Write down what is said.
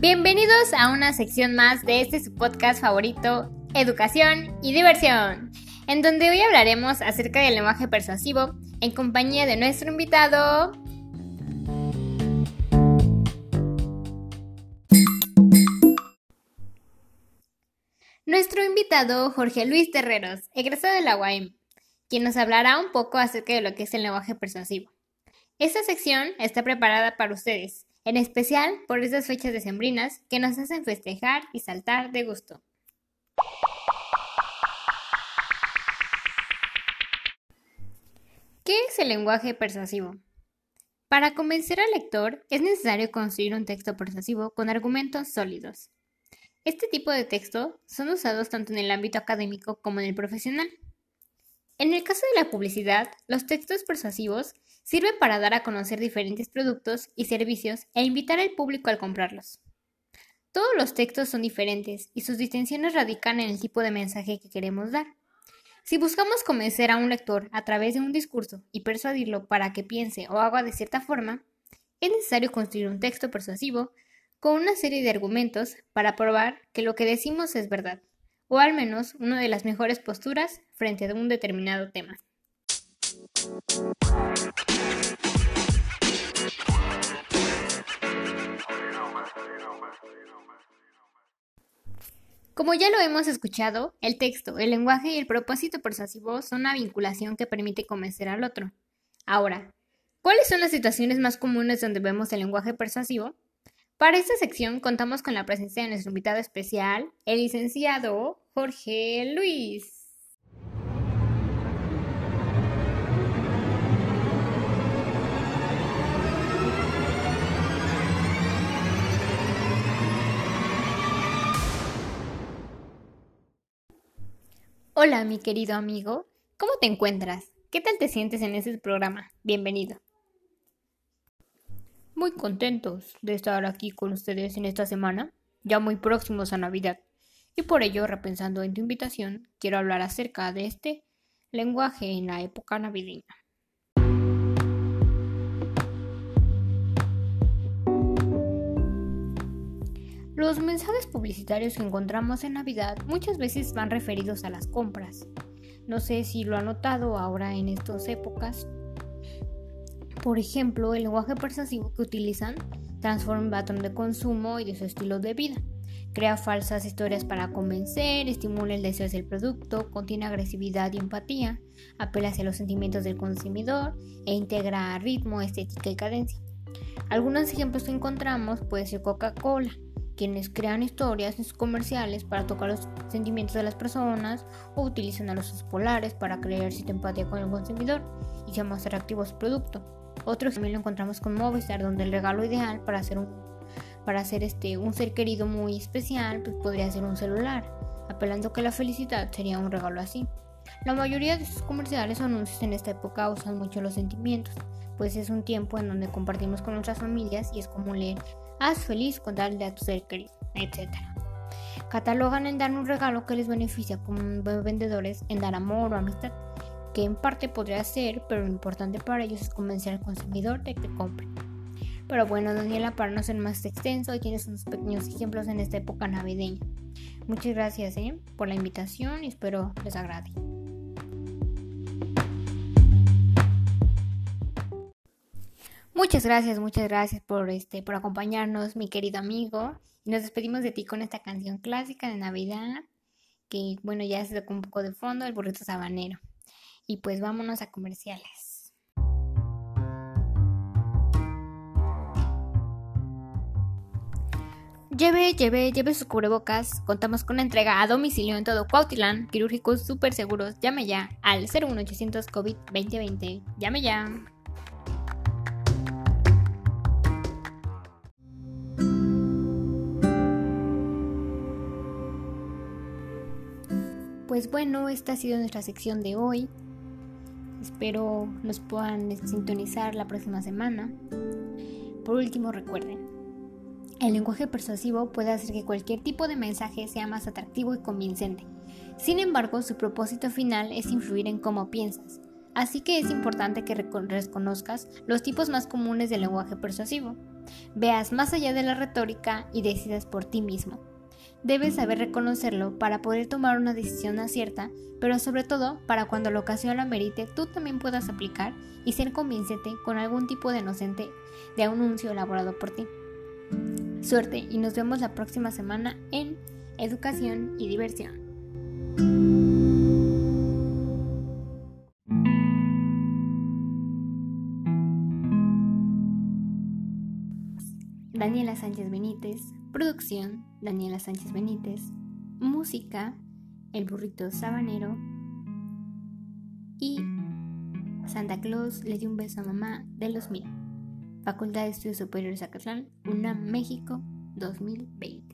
Bienvenidos a una sección más de este su podcast favorito, Educación y Diversión, en donde hoy hablaremos acerca del lenguaje persuasivo en compañía de nuestro invitado. Nuestro invitado Jorge Luis Terreros, egresado de la UAM, quien nos hablará un poco acerca de lo que es el lenguaje persuasivo. Esta sección está preparada para ustedes, en especial por estas fechas decembrinas que nos hacen festejar y saltar de gusto. ¿Qué es el lenguaje persuasivo? Para convencer al lector es necesario construir un texto persuasivo con argumentos sólidos. Este tipo de texto son usados tanto en el ámbito académico como en el profesional. En el caso de la publicidad, los textos persuasivos sirven para dar a conocer diferentes productos y servicios e invitar al público a comprarlos. Todos los textos son diferentes y sus distinciones radican en el tipo de mensaje que queremos dar. Si buscamos convencer a un lector a través de un discurso y persuadirlo para que piense o haga de cierta forma, es necesario construir un texto persuasivo con una serie de argumentos para probar que lo que decimos es verdad o al menos una de las mejores posturas frente a un determinado tema. Como ya lo hemos escuchado, el texto, el lenguaje y el propósito persuasivo son una vinculación que permite convencer al otro. Ahora, ¿cuáles son las situaciones más comunes donde vemos el lenguaje persuasivo? Para esta sección contamos con la presencia de nuestro invitado especial, el licenciado Jorge Luis. Hola, mi querido amigo. ¿Cómo te encuentras? ¿Qué tal te sientes en este programa? Bienvenido muy contentos de estar aquí con ustedes en esta semana, ya muy próximos a Navidad. Y por ello, repensando en tu invitación, quiero hablar acerca de este lenguaje en la época navideña. Los mensajes publicitarios que encontramos en Navidad muchas veces van referidos a las compras. No sé si lo han notado ahora en estas épocas, por ejemplo, el lenguaje persuasivo que utilizan transforma el patrón de consumo y de su estilo de vida. Crea falsas historias para convencer, estimula el deseo del producto, contiene agresividad y empatía, apela hacia los sentimientos del consumidor e integra ritmo, estética y cadencia. Algunos ejemplos que encontramos puede ser Coca-Cola, quienes crean historias comerciales para tocar los sentimientos de las personas o utilizan a los polares para crear cierta empatía con el consumidor y sea más atractivo su producto. Otros también lo encontramos con Movistar, donde el regalo ideal para hacer un, para hacer este, un ser querido muy especial pues podría ser un celular, apelando que la felicidad sería un regalo así. La mayoría de sus comerciales o anuncios en esta época usan mucho los sentimientos, pues es un tiempo en donde compartimos con nuestras familias y es como leer haz feliz con darle a tu ser querido, etc. Catalogan en dar un regalo que les beneficia como vendedores en dar amor o amistad que en parte podría ser, pero lo importante para ellos es convencer al consumidor de que compre. Pero bueno, Daniela, para no ser más extenso, tienes unos pequeños ejemplos en esta época navideña. Muchas gracias ¿eh? por la invitación y espero les agrade. Muchas gracias, muchas gracias por este por acompañarnos, mi querido amigo. Y nos despedimos de ti con esta canción clásica de Navidad, que bueno, ya se tocó un poco de fondo, el burrito sabanero. Y pues vámonos a comerciales. Lleve, lleve, lleve sus cubrebocas. Contamos con entrega a domicilio en todo Cuautitlán. Quirúrgicos súper seguros. Llame ya al 01800 COVID 2020. Llame ya. Pues bueno, esta ha sido nuestra sección de hoy. Espero nos puedan sintonizar la próxima semana. Por último, recuerden, el lenguaje persuasivo puede hacer que cualquier tipo de mensaje sea más atractivo y convincente. Sin embargo, su propósito final es influir en cómo piensas. Así que es importante que reconozcas los tipos más comunes del lenguaje persuasivo. veas más allá de la retórica y decidas por ti mismo. Debes saber reconocerlo para poder tomar una decisión acierta, pero sobre todo para cuando la ocasión lo amerite tú también puedas aplicar y ser convincente con algún tipo de inocente de anuncio elaborado por ti. Suerte y nos vemos la próxima semana en Educación y Diversión. Sánchez Benítez, producción Daniela Sánchez Benítez, música El burrito sabanero y Santa Claus le dio un beso a mamá de los mil. Facultad de Estudios Superiores Acatlán, UNAM México 2020.